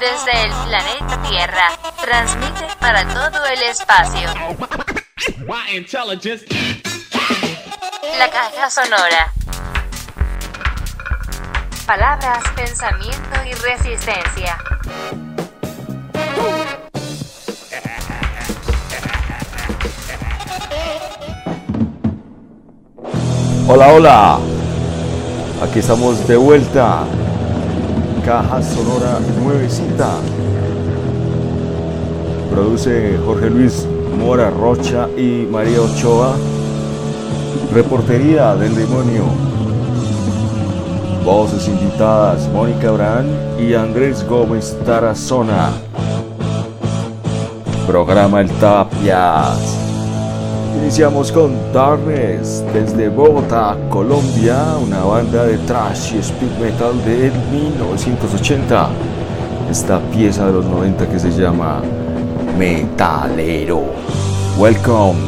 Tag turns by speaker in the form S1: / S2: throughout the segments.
S1: Desde el planeta Tierra, transmite para todo el espacio. La caja sonora. Palabras, pensamiento y resistencia.
S2: Hola, hola. Aquí estamos de vuelta. Caja Sonora Nuevecita. Produce Jorge Luis Mora Rocha y María Ochoa. Reportería del demonio. Voces invitadas Mónica Brán y Andrés Gómez Tarazona. Programa El Tapias. Iniciamos con Darkness desde Bogotá, Colombia, una banda de trash y speed metal de 1980. Esta pieza de los 90 que se llama Metalero. Welcome.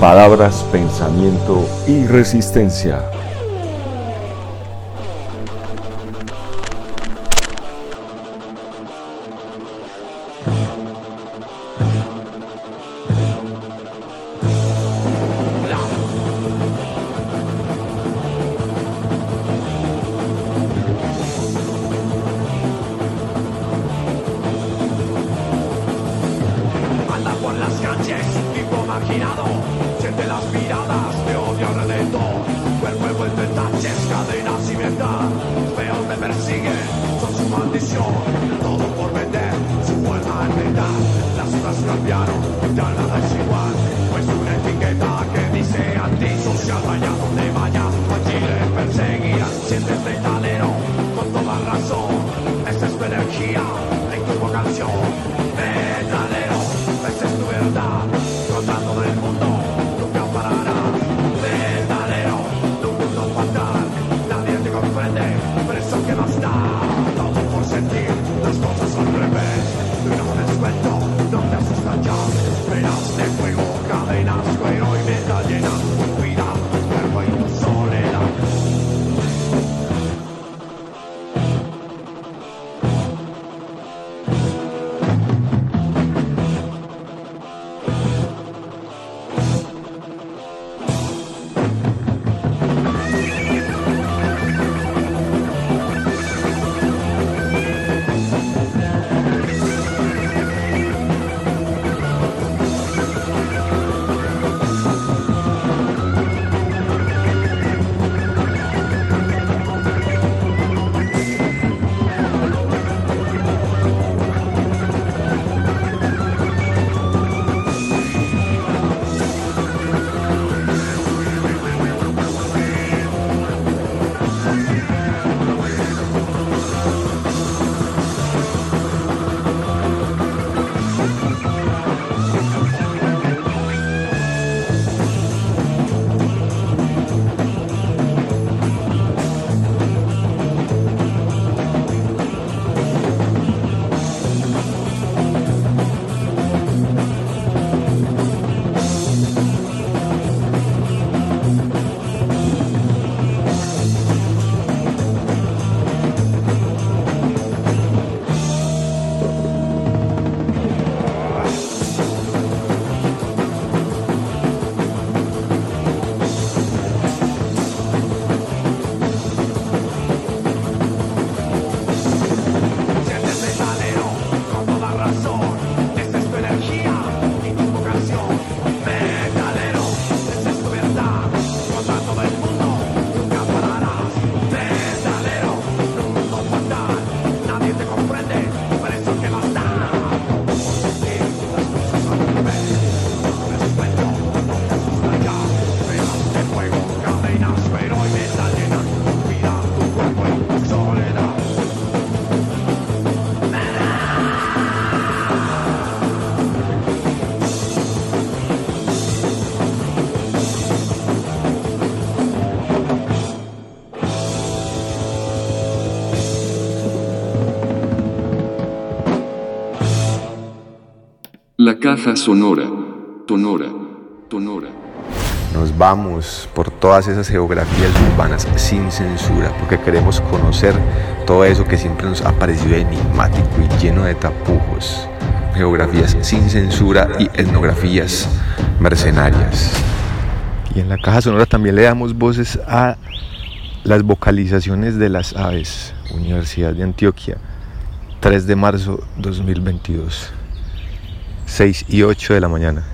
S2: Palabras, pensamiento y resistencia.
S3: Caja Sonora, Tonora, Tonora.
S4: Nos vamos por todas esas geografías urbanas sin censura, porque queremos conocer todo eso que siempre nos ha parecido enigmático y lleno de tapujos. Geografías sin censura y etnografías mercenarias. Y en la caja sonora también le damos voces a las vocalizaciones de las aves. Universidad de Antioquia, 3 de marzo 2022. 6 y 8 de la mañana.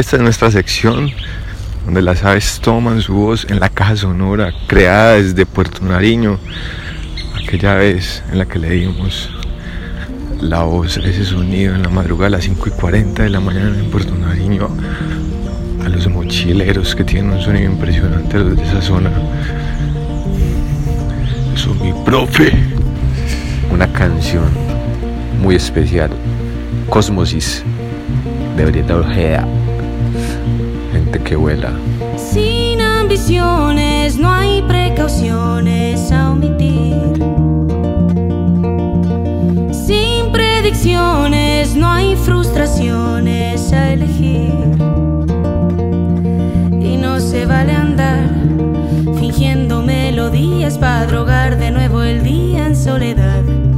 S4: Esta es nuestra sección donde las aves toman su voz en la caja sonora creada desde Puerto Nariño, aquella vez en la que le dimos la voz, ese sonido en la madrugada a las 5 y 40 de la mañana en Puerto Nariño a los mochileros que tienen un sonido impresionante los de esa zona. Eso mi profe. Una canción muy especial. Cosmosis de Brieta Ojeda. Que vuela.
S5: Sin ambiciones no hay precauciones a omitir. Sin predicciones no hay frustraciones a elegir. Y no se vale andar fingiendo melodías para drogar de nuevo el día en soledad.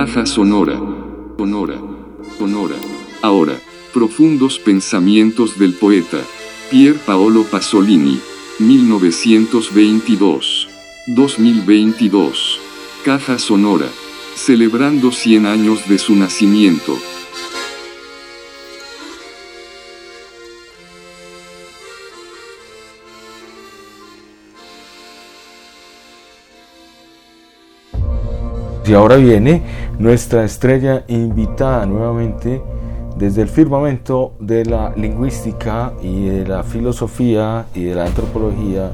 S3: Caja sonora. Sonora. Sonora. Ahora, profundos pensamientos del poeta. Pier Paolo Pasolini. 1922. 2022. Caja sonora. Celebrando 100 años de su nacimiento.
S6: Y ahora viene nuestra estrella invitada nuevamente desde el firmamento de la lingüística y de la filosofía y de la antropología.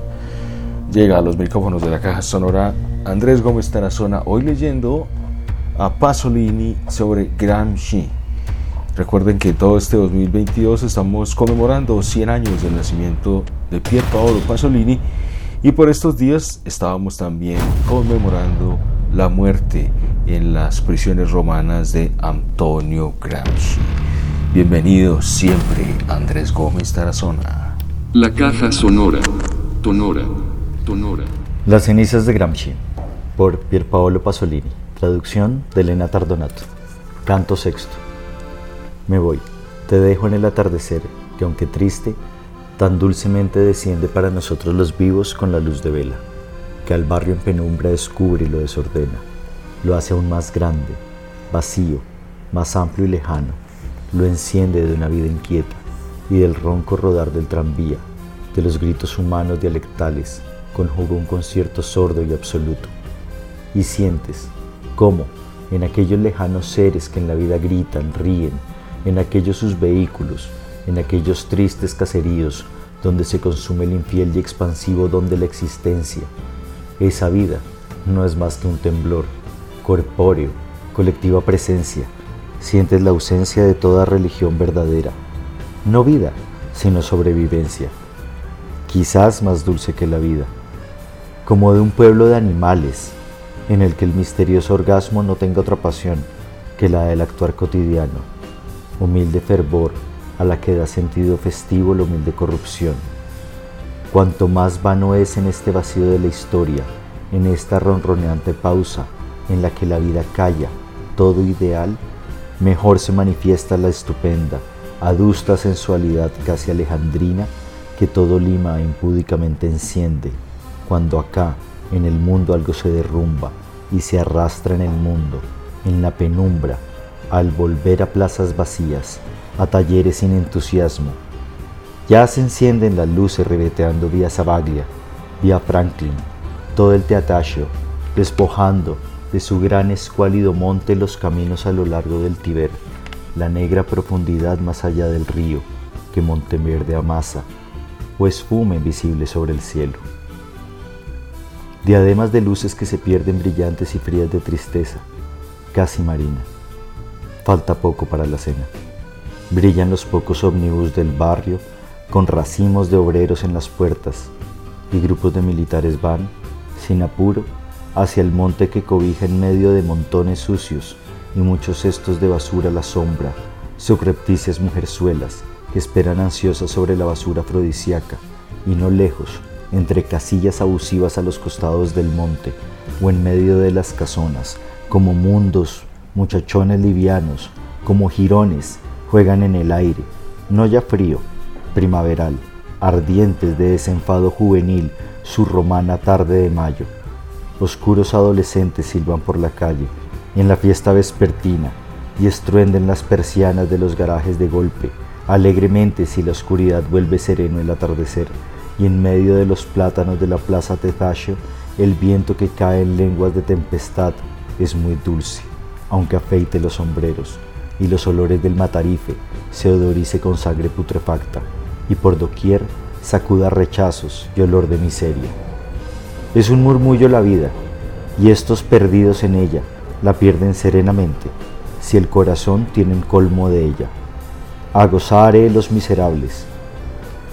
S6: Llega a los micrófonos de la caja sonora Andrés Gómez Tarazona, hoy leyendo a Pasolini sobre Gramsci. Recuerden que todo este 2022 estamos conmemorando 100 años del nacimiento de Pier Paolo Pasolini y por estos días estábamos también conmemorando la muerte en las prisiones romanas de Antonio Gramsci. Bienvenido siempre, Andrés Gómez Tarazona.
S3: La caja sonora. Tonora. Tonora.
S7: Las cenizas de Gramsci, por Pierpaolo Pasolini. Traducción de Elena Tardonato. Canto sexto. Me voy. Te dejo en el atardecer, que aunque triste, tan dulcemente desciende para nosotros los vivos con la luz de vela, que al barrio en penumbra descubre y lo desordena, lo hace aún más grande, vacío, más amplio y lejano, lo enciende de una vida inquieta y del ronco rodar del tranvía, de los gritos humanos dialectales, conjuga un concierto sordo y absoluto. Y sientes cómo, en aquellos lejanos seres que en la vida gritan, ríen, en aquellos sus vehículos, en aquellos tristes caseríos donde se consume el infiel y expansivo don de la existencia, esa vida no es más que un temblor, corpóreo, colectiva presencia. Sientes la ausencia de toda religión verdadera. No vida, sino sobrevivencia. Quizás más dulce que la vida. Como de un pueblo de animales, en el que el misterioso orgasmo no tenga otra pasión que la del actuar cotidiano. Humilde fervor a la que da sentido festivo la humilde corrupción. Cuanto más vano es en este vacío de la historia, en esta ronroneante pausa en la que la vida calla, todo ideal, mejor se manifiesta la estupenda, adusta sensualidad casi alejandrina que todo Lima impúdicamente enciende, cuando acá, en el mundo algo se derrumba y se arrastra en el mundo, en la penumbra, al volver a plazas vacías, a talleres sin entusiasmo. Ya se encienden las luces ribeteando vía Sabaglia, vía Franklin, todo el teataccio, despojando de su gran escuálido monte los caminos a lo largo del Tiber, la negra profundidad más allá del río que Monteverde amasa, o esfuma invisible sobre el cielo. Diademas de luces que se pierden brillantes y frías de tristeza, casi marina. Falta poco para la cena. Brillan los pocos ómnibus del barrio con racimos de obreros en las puertas y grupos de militares van, sin apuro, hacia el monte que cobija en medio de montones sucios y muchos cestos de basura a la sombra, subrepticias mujerzuelas que esperan ansiosas sobre la basura afrodisíaca y no lejos, entre casillas abusivas a los costados del monte o en medio de las casonas, como mundos, muchachones livianos, como jirones, juegan en el aire, no ya frío, primaveral, ardientes de desenfado juvenil, su romana tarde de mayo. Oscuros adolescentes silban por la calle, en la fiesta vespertina, y estruenden las persianas de los garajes de golpe, alegremente si la oscuridad vuelve sereno el atardecer, y en medio de los plátanos de la plaza Tetacio, el viento que cae en lenguas de tempestad es muy dulce, aunque afeite los sombreros, y los olores del matarife se odorice con sangre putrefacta, y por doquier sacuda rechazos y olor de miseria. Es un murmullo la vida, y estos perdidos en ella la pierden serenamente, si el corazón tiene un colmo de ella. a gozar los miserables.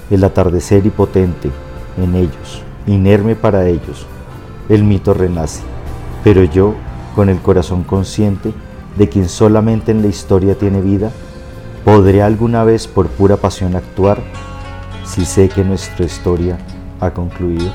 S7: El atardecer hipotente en ellos, inerme para ellos, el mito renace, pero yo, con el corazón consciente de quien solamente en la historia tiene vida, ¿podré alguna vez por pura pasión actuar si sé que nuestra historia ha concluido?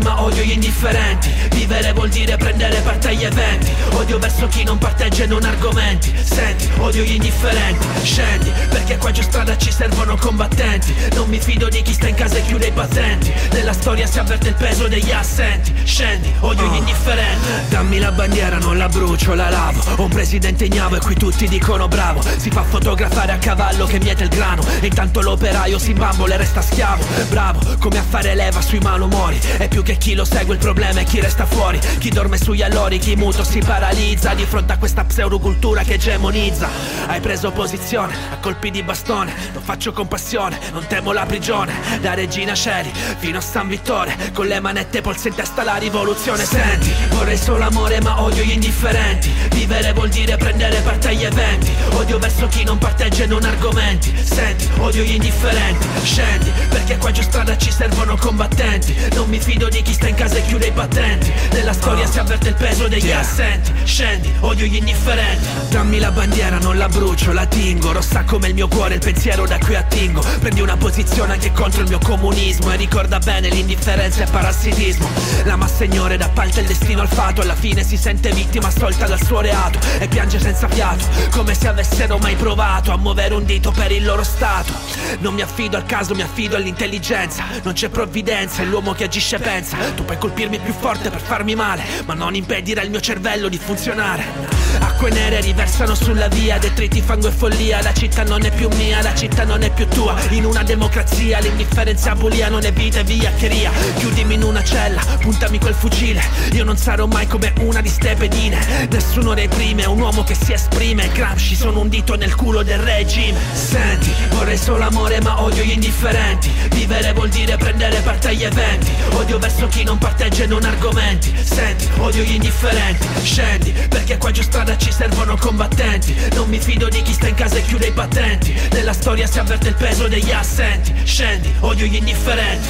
S8: Ma odio gli indifferenti. Vivere vuol dire prendere parte agli eventi. Odio verso chi non parteggia e non argomenti. Senti, odio gli indifferenti. Scendi, perché qua giù strada ci servono combattenti. Non mi fido di chi sta in casa e chiude i battenti Nella storia si avverte il peso degli assenti. Scendi, odio gli indifferenti. Dammi la bandiera, non la brucio, la lavo. Ho un presidente ignavo e qui tutti dicono bravo. Si fa fotografare a cavallo che miete il grano. E intanto l'operaio si bambola e resta schiavo. Bravo, come a fare leva sui malumori. È più che chi lo segue il problema è chi resta fuori. Chi dorme sugli allori, chi muto si paralizza. Di fronte a questa pseudocultura che egemonizza. Hai preso posizione a colpi di bastone. Lo faccio con passione, non temo la prigione. Da Regina Celi fino a San Vittore. Con le manette polse in testa la rivoluzione. Senti, vorrei solo amore ma odio gli indifferenti. Vivere vuol dire prendere parte agli eventi. Odio verso chi non parteggia e non argomenti. Senti, odio gli indifferenti. Scendi, perché qua giù strada ci servono combattenti. Non mi fido di chi sta in casa e chiude i battenti. Nella storia si avverte il peso degli assenti. Scendi, odio gli indifferenti. Dammi la bandiera, non la brucio, la tingo. Rossa come il mio cuore, il pensiero da cui attingo. Prendi una posizione anche contro il mio comunismo E ricorda bene l'indifferenza è parassitismo. La massa ignora ed appalta il destino al fato. Alla fine si sente vittima stolta dal suo reato E piange senza fiato Come se avessero mai provato a muovere un dito per il loro stato. Non mi affido al caso, mi affido all'intelligenza. Non c'è provvidenza, è l'uomo che agisce pensa Tu puoi colpirmi più forte per farmi male Ma non impedire al mio cervello di funzionare. Acque nere riversano sulla via Detriti, fango e follia. La città non è più mia, la città non è più tua. In una democrazia l'indifferenza bulia Non è vita e vigliaccheria. Chiudimi in una cella, puntami quel fucile. Io non sarò mai come una di ste pedine Nessuno reprime, un uomo che si esprime. Gramsci sono un dito nel culo del regime. Senti, vorrei solo amore ma odio gli indifferenti. Vivere vuol dire prendere parte agli eventi. Odio verso chi non parteggia e non argomenti. Senti, odio gli indifferenti. Scendi, perché qua giù strada ci servono combattenti. Non mi fido di chi sta in casa e chiude i battenti. Nella storia si avverte il peso degli assenti. Scendi, odio gli indifferenti.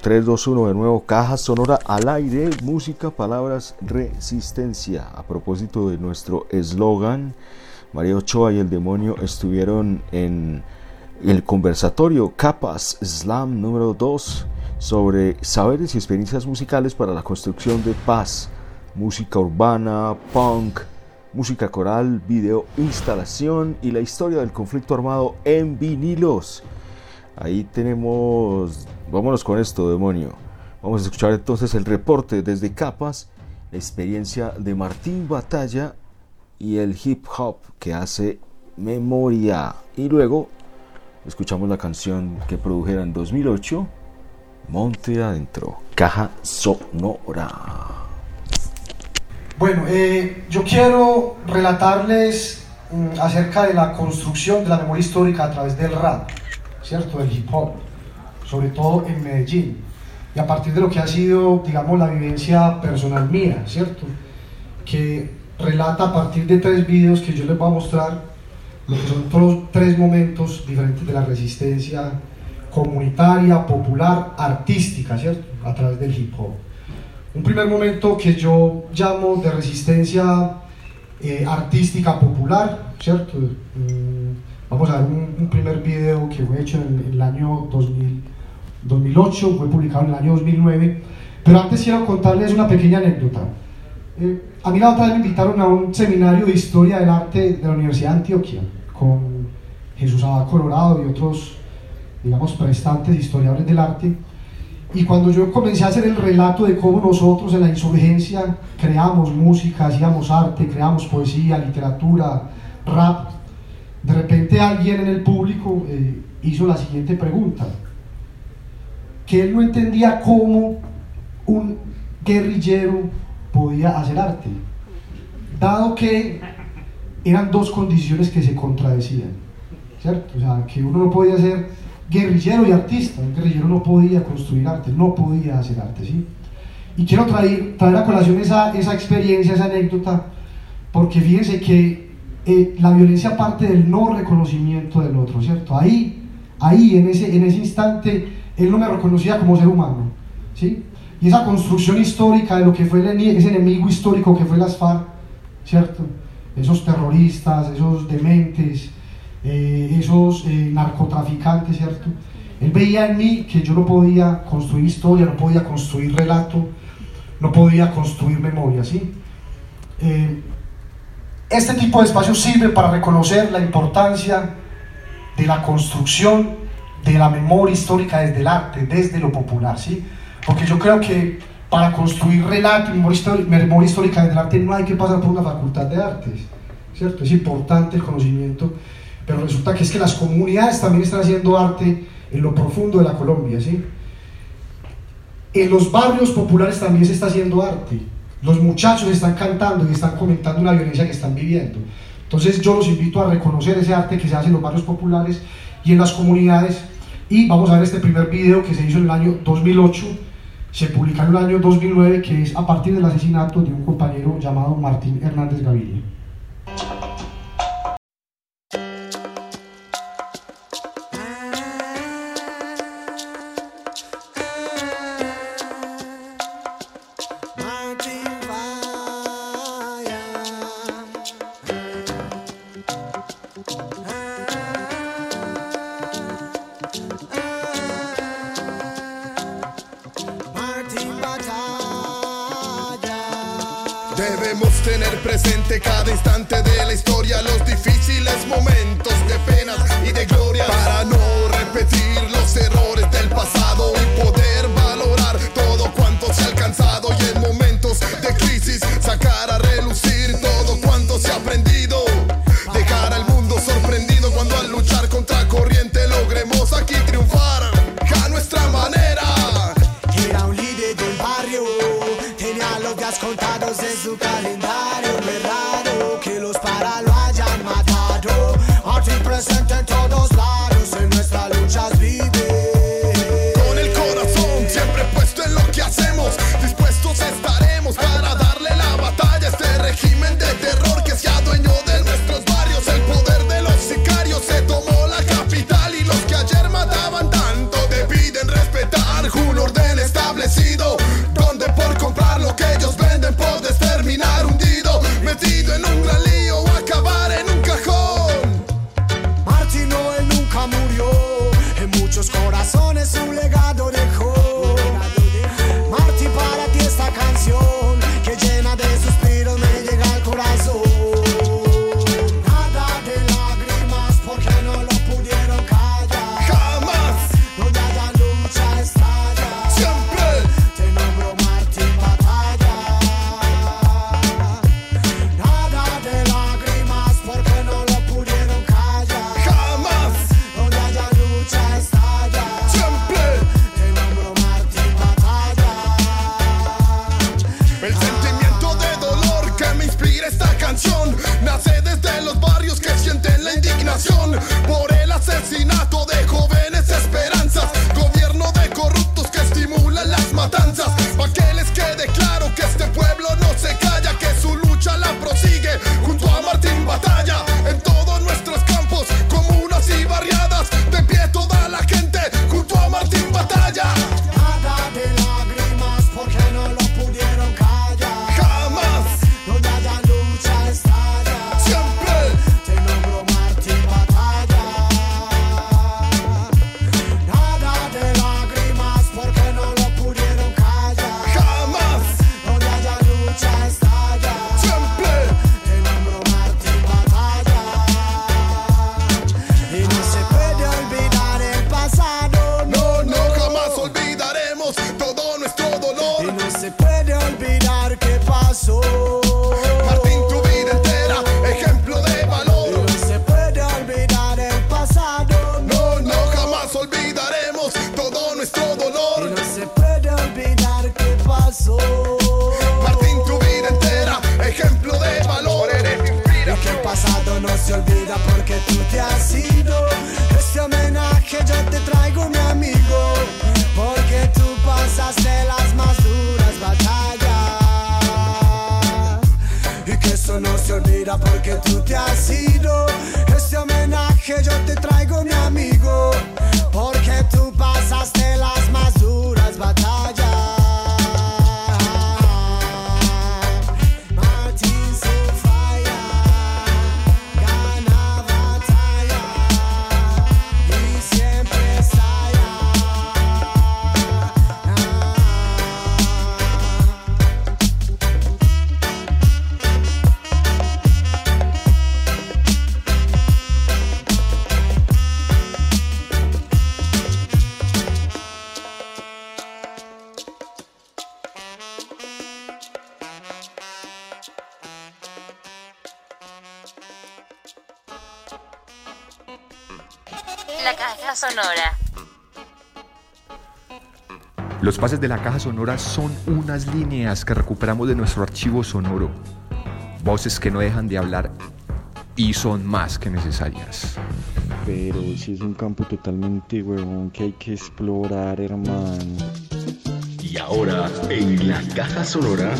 S6: 3, 2, 1 de nuevo, caja sonora al aire, música, palabras, resistencia. A propósito de nuestro eslogan, María Ochoa y el demonio estuvieron en el conversatorio Capas Slam número 2 sobre saberes y experiencias musicales para la construcción de paz, música urbana, punk, música coral, video, instalación y la historia del conflicto armado en vinilos. Ahí tenemos, vámonos con esto, demonio. Vamos a escuchar entonces el reporte desde Capas, la experiencia de Martín Batalla y el hip hop que hace memoria. Y luego escuchamos la canción que produjera en 2008, Monte Adentro, Caja Sonora.
S9: Bueno, eh, yo quiero relatarles mm, acerca de la construcción de la memoria histórica a través del rap, ¿cierto? Del hip hop, sobre todo en Medellín. Y a partir de lo que ha sido, digamos, la vivencia personal mía, ¿cierto? Que relata a partir de tres vídeos que yo les voy a mostrar lo que son tres momentos diferentes de la resistencia comunitaria, popular, artística, ¿cierto? A través del hip hop. Un primer momento que yo llamo de resistencia eh, artística popular, ¿cierto? Mm, vamos a ver un, un primer video que fue hecho en, en el año 2000, 2008, fue publicado en el año 2009, pero antes quiero contarles una pequeña anécdota. Eh, a mí la otra vez me invitaron a un seminario de historia del arte de la Universidad de Antioquia con Jesús Abad Colorado y otros, digamos, prestantes historiadores del arte. Y cuando yo comencé a hacer el relato de cómo nosotros en la insurgencia creamos música, hacíamos arte, creamos poesía, literatura, rap, de repente alguien en el público eh, hizo la siguiente pregunta, que él no entendía cómo un guerrillero podía hacer arte, dado que eran dos condiciones que se contradecían, ¿cierto? O sea, que uno no podía ser guerrillero y artista, un guerrillero no podía construir arte, no podía hacer arte, ¿sí?
S10: Y quiero traer, traer a colación esa, esa experiencia, esa anécdota, porque fíjense que eh, la violencia parte del no reconocimiento del otro, ¿cierto? Ahí, ahí en, ese, en ese instante, él no me reconocía como ser humano, ¿sí? Y esa construcción histórica de lo que fue el, ese enemigo histórico que fue las FARC, ¿cierto? Esos terroristas, esos dementes, eh, esos eh, narcotraficantes, ¿cierto? Él veía en mí que yo no podía construir historia, no podía construir relato, no podía construir memoria, ¿sí? Eh, este tipo de espacio sirve para reconocer la importancia de la construcción de la memoria histórica desde el arte, desde lo popular, ¿sí? Porque yo creo que para construir relato y memoria histórica desde el arte no hay que pasar por una facultad de artes, ¿cierto? Es importante el conocimiento, pero resulta que es que las comunidades también están haciendo arte en lo profundo de la Colombia, ¿sí? En los barrios populares también se está haciendo arte. Los muchachos están cantando y están comentando una violencia que están viviendo. Entonces yo los invito a reconocer ese arte que se hace en los barrios populares y en las comunidades. Y vamos a ver este primer video que se hizo en el año 2008, se publicó en el año 2009, que es a partir del asesinato de un compañero llamado Martín Hernández Gaviria.
S11: tú te has ido. Este homenaje yo te traigo, mi amigo, porque tú pasaste las más duras batallas. Y que eso no se olvida porque tú te has ido. Este homenaje yo te traigo, mi amigo.
S4: Pases de la caja sonora son unas líneas que recuperamos de nuestro archivo sonoro. Voces que no dejan de hablar y son más que necesarias.
S6: Pero si es un campo totalmente huevón que hay que explorar, hermano.
S12: Y ahora en la caja sonora.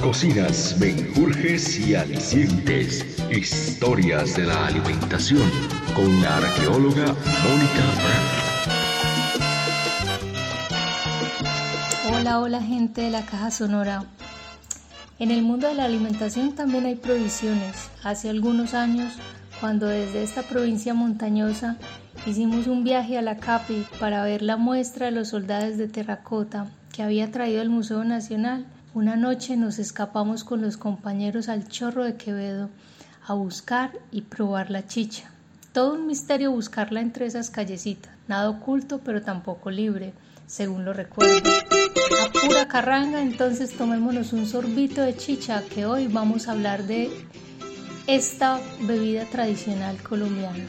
S12: Cocinas, menjurjes y alicientes. Historias de la alimentación. Con la arqueóloga Mónica Brandt.
S13: Hola, gente de la caja sonora. En el mundo de la alimentación también hay provisiones. Hace algunos años, cuando desde esta provincia montañosa hicimos un viaje a la CAPI para ver la muestra de los soldados de terracota que había traído el Museo Nacional, una noche nos escapamos con los compañeros al Chorro de Quevedo a buscar y probar la chicha. Todo un misterio buscarla entre esas callecitas, nada oculto pero tampoco libre, según lo recuerdo. A pura carranga, entonces tomémonos un sorbito de chicha que hoy vamos a hablar de esta bebida tradicional colombiana.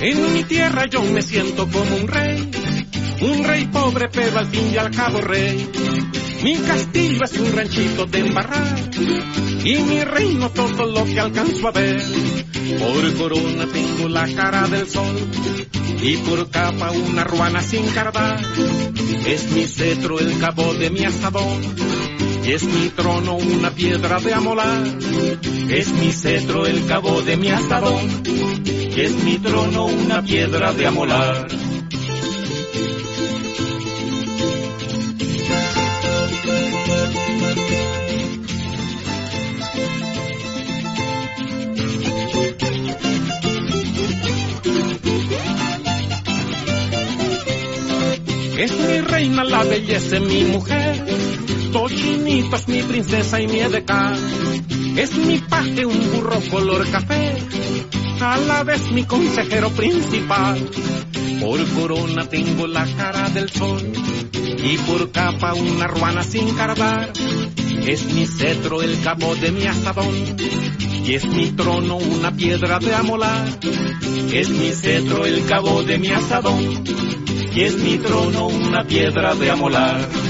S14: En mi tierra yo me siento como un rey, un rey pobre pero al fin y al cabo rey. Mi castillo es un ranchito de embarrar y mi reino todo lo que alcanzo a ver. Por corona tengo la cara del sol y por capa una ruana sin cardar. Es mi cetro el cabo de mi asadón y es mi trono una piedra de amolar. Es mi cetro el cabo de mi asadón y es mi trono una piedra de amolar. Reina, la belleza mi mujer. Tochinito es mi princesa y mi edecán. Es mi paje, un burro color café. A la vez mi consejero principal. Por corona tengo la cara del sol. Y por capa una ruana sin cardar. Es mi cetro el cabo de mi asadón. Y es mi trono una piedra de amolar. Es mi cetro el cabo de mi asadón y es mi trono una piedra de amolar.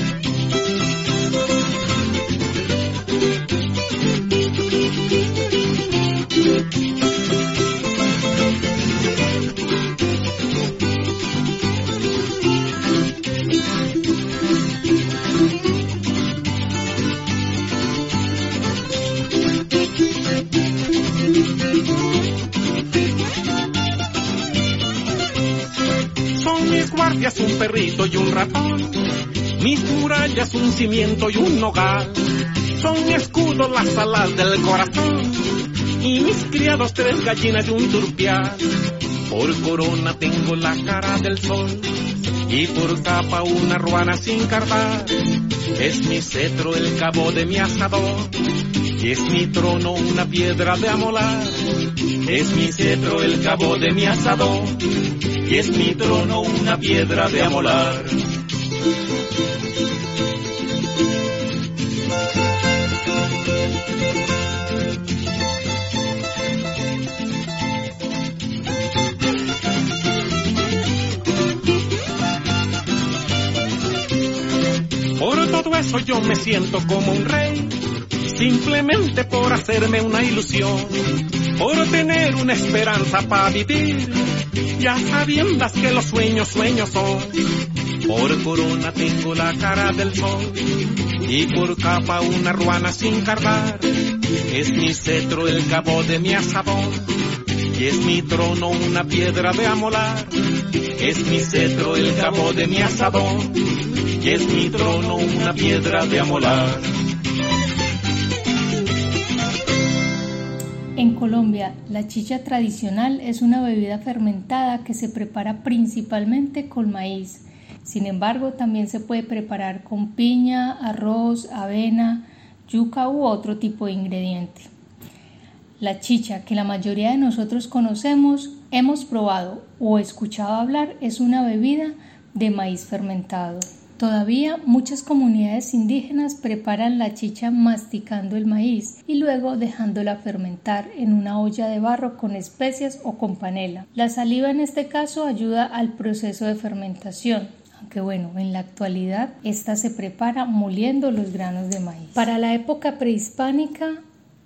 S14: Perrito y un ratón, mis murallas un cimiento y un hogar. Son mi escudo las alas del corazón y mis criados tres gallinas y un turpial. Por corona tengo la cara del sol y por capa una ruana sin cardar. Es mi cetro el cabo de mi asador es mi trono una piedra de amolar. Es mi cetro el cabo de mi asador y es mi trono una piedra de amolar. Por todo eso yo me siento como un rey, simplemente por hacerme una ilusión, por tener una esperanza para vivir, ya sabiendas que los sueños sueños son. Por corona tengo la cara del sol y por capa una ruana sin cargar. Es mi cetro el cabo de mi asadón y es mi trono una piedra de amolar. Es mi cetro el cabo de mi asadón y es mi trono una piedra de amolar.
S13: En Colombia, la chicha tradicional es una bebida fermentada que se prepara principalmente con maíz. Sin embargo, también se puede preparar con piña, arroz, avena, yuca u otro tipo de ingrediente. La chicha que la mayoría de nosotros conocemos, hemos probado o escuchado hablar es una bebida de maíz fermentado. Todavía muchas comunidades indígenas preparan la chicha masticando el maíz y luego dejándola fermentar en una olla de barro con especias o con panela. La saliva en este caso ayuda al proceso de fermentación, aunque bueno, en la actualidad esta se prepara moliendo los granos de maíz. Para la época prehispánica,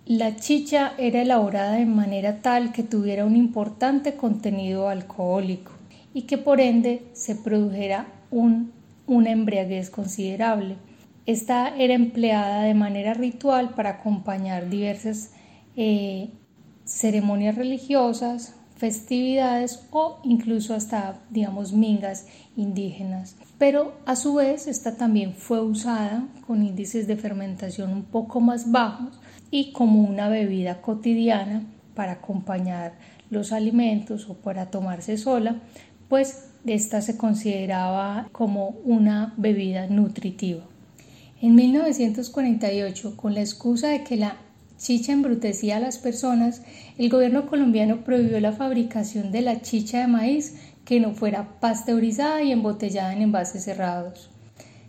S13: la chicha era elaborada de manera tal que tuviera un importante contenido alcohólico y que por ende se produjera un una embriaguez considerable. Esta era empleada de manera ritual para acompañar diversas eh, ceremonias religiosas, festividades o incluso hasta, digamos, mingas indígenas. Pero a su vez esta también fue usada con índices de fermentación un poco más bajos y como una bebida cotidiana para acompañar los alimentos o para tomarse sola, pues esta se consideraba como una bebida nutritiva. En 1948, con la excusa de que la chicha embrutecía a las personas, el gobierno colombiano prohibió la fabricación de la chicha de maíz que no fuera pasteurizada y embotellada en envases cerrados.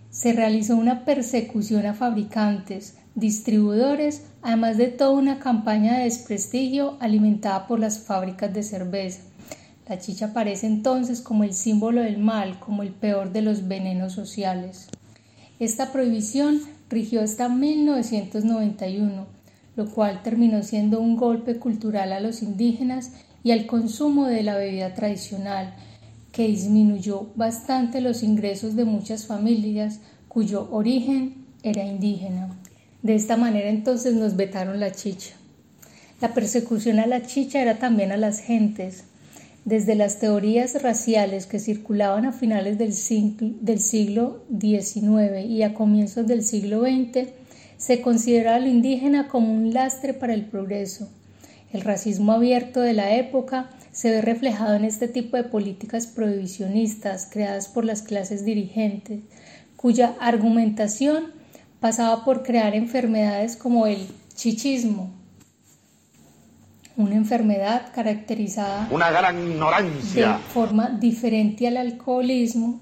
S13: Se realizó una persecución a fabricantes, distribuidores, además de toda una campaña de desprestigio alimentada por las fábricas de cerveza. La chicha aparece entonces como el símbolo del mal, como el peor de los venenos sociales. Esta prohibición rigió hasta 1991, lo cual terminó siendo un golpe cultural a los indígenas y al consumo de la bebida tradicional, que disminuyó bastante los ingresos de muchas familias cuyo origen era indígena. De esta manera entonces nos vetaron la chicha. La persecución a la chicha era también a las gentes, desde las teorías raciales que circulaban a finales del siglo, XIX y a comienzos del siglo XX, se consideraba lo indígena como un lastre para el progreso. El racismo abierto de la época se ve reflejado en este tipo de políticas prohibicionistas creadas por las clases dirigentes, cuya argumentación pasaba por crear enfermedades como el chichismo, una enfermedad caracterizada
S2: una gran ignorancia
S13: de forma diferente al alcoholismo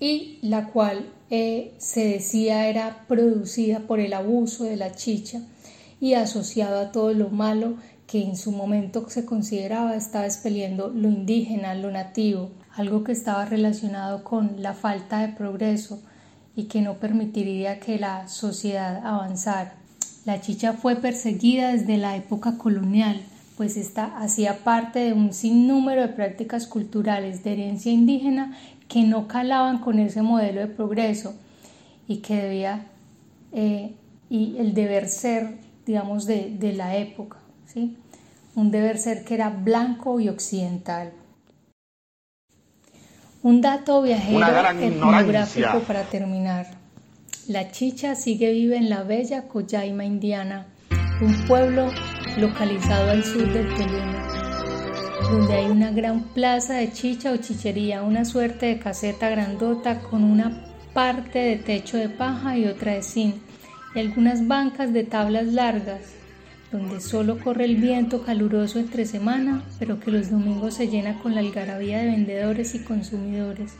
S13: y la cual eh, se decía era producida por el abuso de la chicha y asociado a todo lo malo que en su momento se consideraba estaba expeliendo lo indígena, lo nativo, algo que estaba relacionado con la falta de progreso y que no permitiría que la sociedad avanzara. La chicha fue perseguida desde la época colonial, pues esta hacía parte de un sinnúmero de prácticas culturales de herencia indígena que no calaban con ese modelo de progreso y que debía eh, y el deber ser, digamos, de, de la época, ¿sí? un deber ser que era blanco y occidental. Un dato viajero etnográfico para terminar. La chicha sigue viva en la bella Coyaima indiana, un pueblo localizado al sur del Tolima, donde hay una gran plaza de chicha o chichería, una suerte de caseta grandota con una parte de techo de paja y otra de zinc, y algunas bancas de tablas largas, donde solo corre el viento caluroso entre semana, pero que los domingos se llena con la algarabía de vendedores y consumidores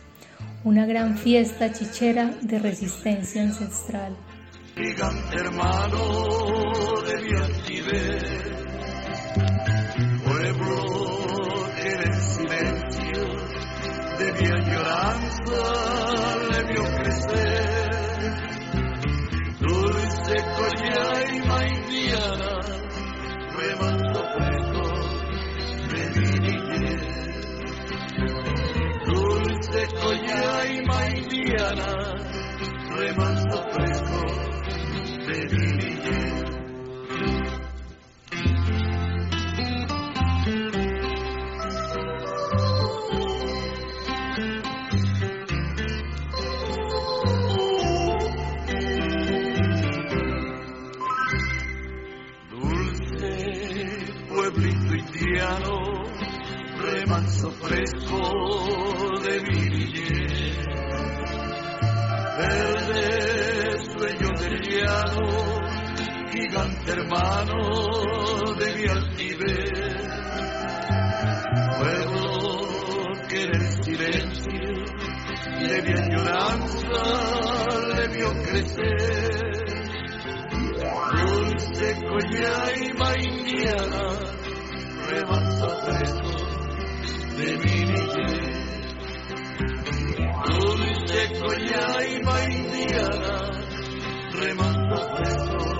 S13: una gran fiesta chichera de resistencia ancestral.
S15: Gigante hermano de mi altivez, pueblo en el silencio de mi añoranza le vio crecer, dulce colla y indiana, nueva sorpresa. Remanso fresco de mi hermano de mi altivez. Puedo querer silencio, le vi añoranza, le vio crecer. Dulce collaima indiana, remanso fresco de mi niñez. Dulce collaima indiana, remanso fresco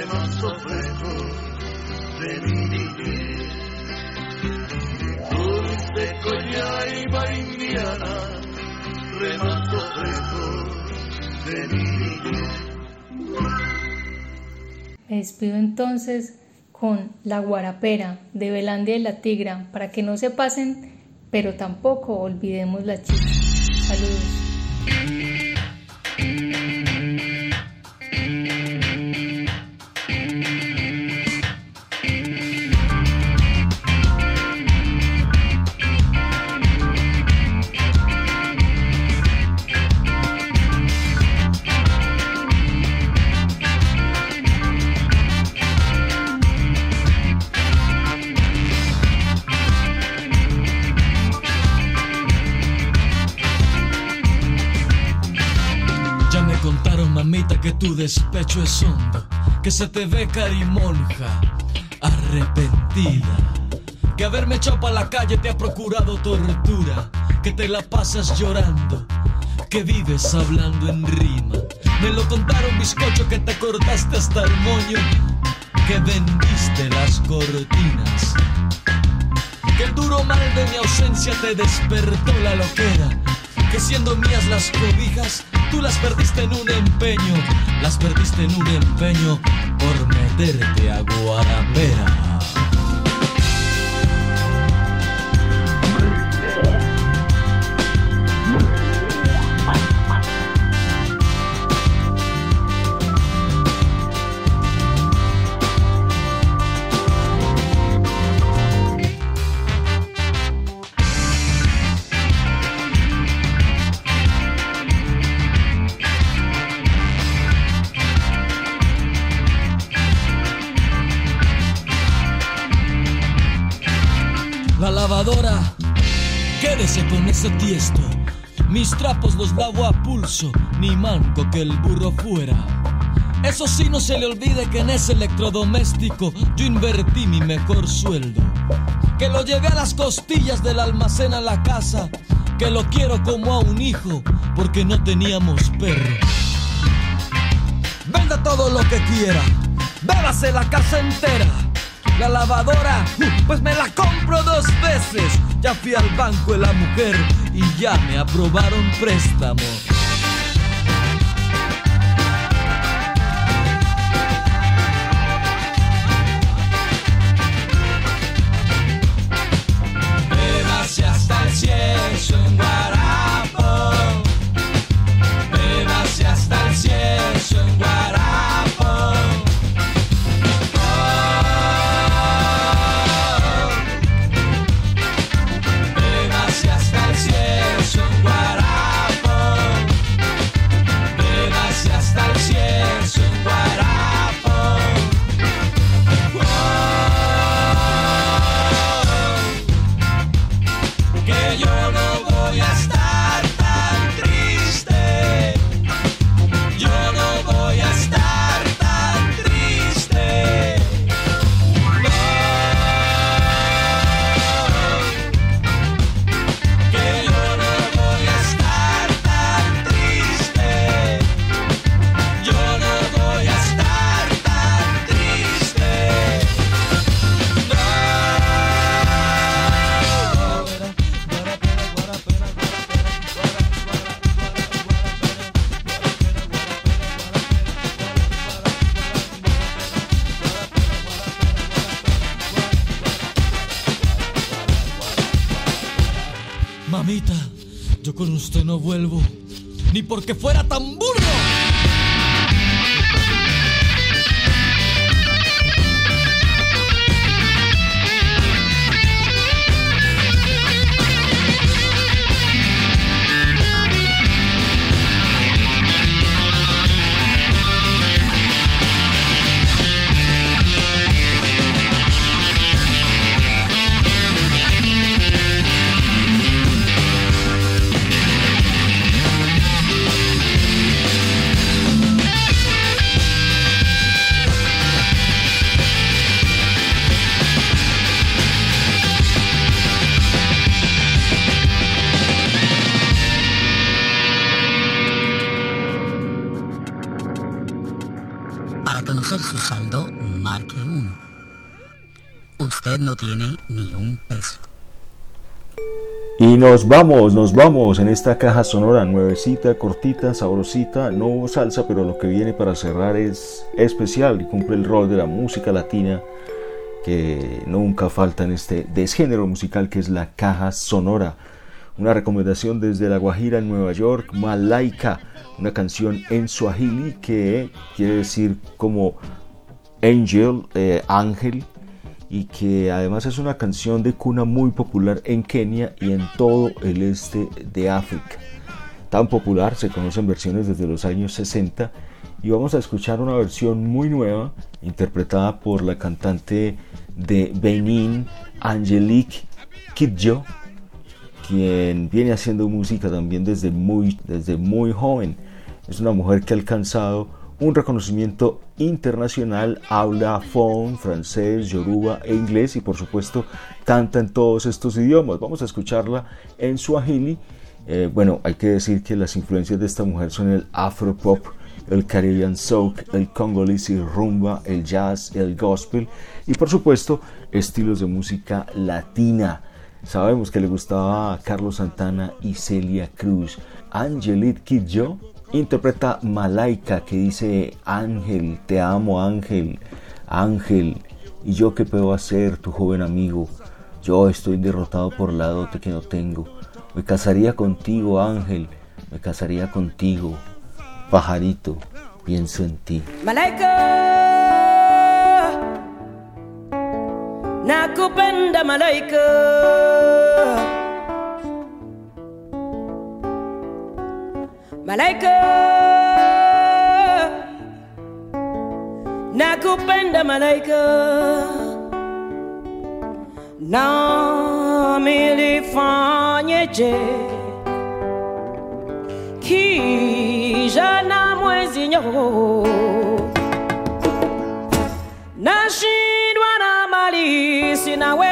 S15: remanso fresco de mi niñez. Dulce collaima indiana, remanso fresco de mi niñez.
S13: Me despido entonces con La Guarapera de Belandia y la Tigra para que no se pasen, pero tampoco olvidemos la chicha. Saludos.
S16: Despecho es hondo, que se te ve carimonja, arrepentida. Que haberme echado pa' la calle te ha procurado tortura, que te la pasas llorando, que vives hablando en rima. Me lo contaron bizcocho que te cortaste hasta el moño, que vendiste las cortinas. Que el duro mal de mi ausencia te despertó la loquera, que siendo mías las cobijas, tú las perdiste en un empeño, las perdiste en un empeño por meterte a guarapera. Tiesto. Mis trapos los lavo a pulso, ni manco que el burro fuera. Eso sí, no se le olvide que en ese electrodoméstico yo invertí mi mejor sueldo. Que lo llevé a las costillas del almacén a la casa. Que lo quiero como a un hijo, porque no teníamos perro. Venda todo lo que quiera, bébase la casa entera. La lavadora, uh, pues me la compro dos veces. Ya fui al banco de la mujer y ya me aprobaron préstamo. Ni porque fuera tan burro.
S17: Para conocer su saldo, marque 1. Usted no tiene ni un peso.
S6: Y nos vamos, nos vamos en esta caja sonora nuevecita, cortita, sabrosita, no hubo salsa, pero lo que viene para cerrar es especial y cumple el rol de la música latina que nunca falta en este desgénero musical que es la caja sonora. Una recomendación desde La Guajira en Nueva York, Malaika, una canción en Swahili que quiere decir como angel, eh, ángel, y que además es una canción de cuna muy popular en Kenia y en todo el este de África. Tan popular, se conocen versiones desde los años 60 y vamos a escuchar una versión muy nueva interpretada por la cantante de Benin, Angelique Kidjo, quien viene haciendo música también desde muy, desde muy joven. Es una mujer que ha alcanzado un reconocimiento internacional, habla fon, francés, yoruba e inglés y por supuesto canta en todos estos idiomas. Vamos a escucharla en Swahili. Eh, bueno, hay que decir que las influencias de esta mujer son el afropop, el Caribbean soak, el congolese rumba, el jazz, el gospel y por supuesto estilos de música latina. Sabemos que le gustaba a Carlos Santana y Celia Cruz. Angelique Kidjo interpreta Malaika que dice Ángel, te amo Ángel, Ángel, y yo qué puedo hacer, tu joven amigo. Yo estoy derrotado por la dote que no tengo. Me casaría contigo, Ángel, me casaría contigo. Pajarito, pienso en ti.
S18: Malaika nakupenda malaika malaika nakupenda malaika nami lifanyeje? Kija na mwezi nyo nashindwa na mali sinawe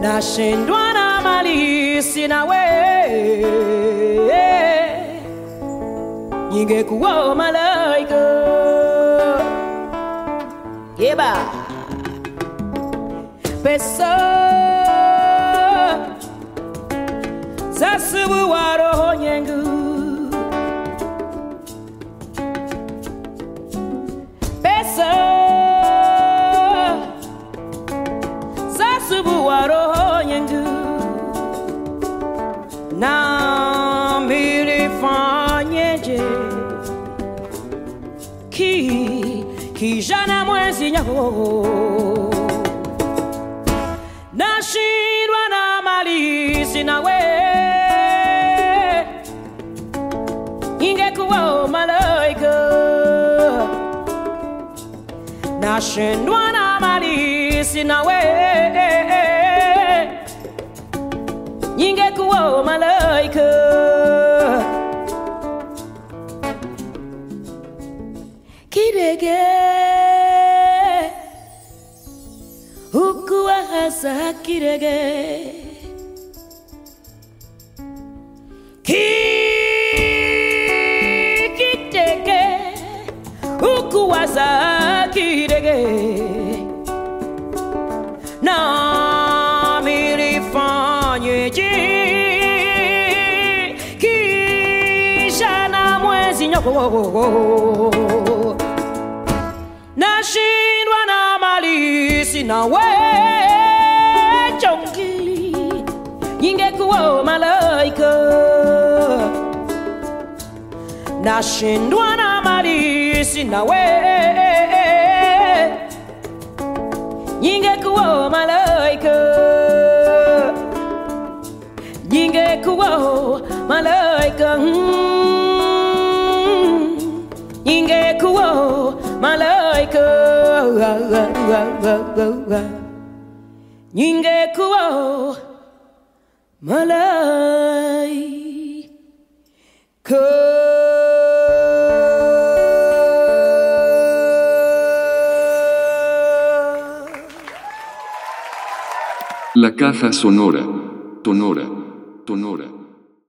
S18: nashindwa na mali sinawe ningekuwa malaika. Yeba. Pesa. Zasubuwa roho nyengu kijana mwezi nyago nashindwa na mali sinawe ingekuwa malaika nashindwa na mali sinawe ingekuwa malaika 길에게 길길에게 우쿠와사 길에게 나 미리 파니지 기샤나 무에시냐고 나신와 나말이 시나와 nashindwa na mali sina we ningekuwa malaika. Ningekuwa malaika. Ningekuwa malaika. ningekuwa
S3: La caja sonora. Tonora.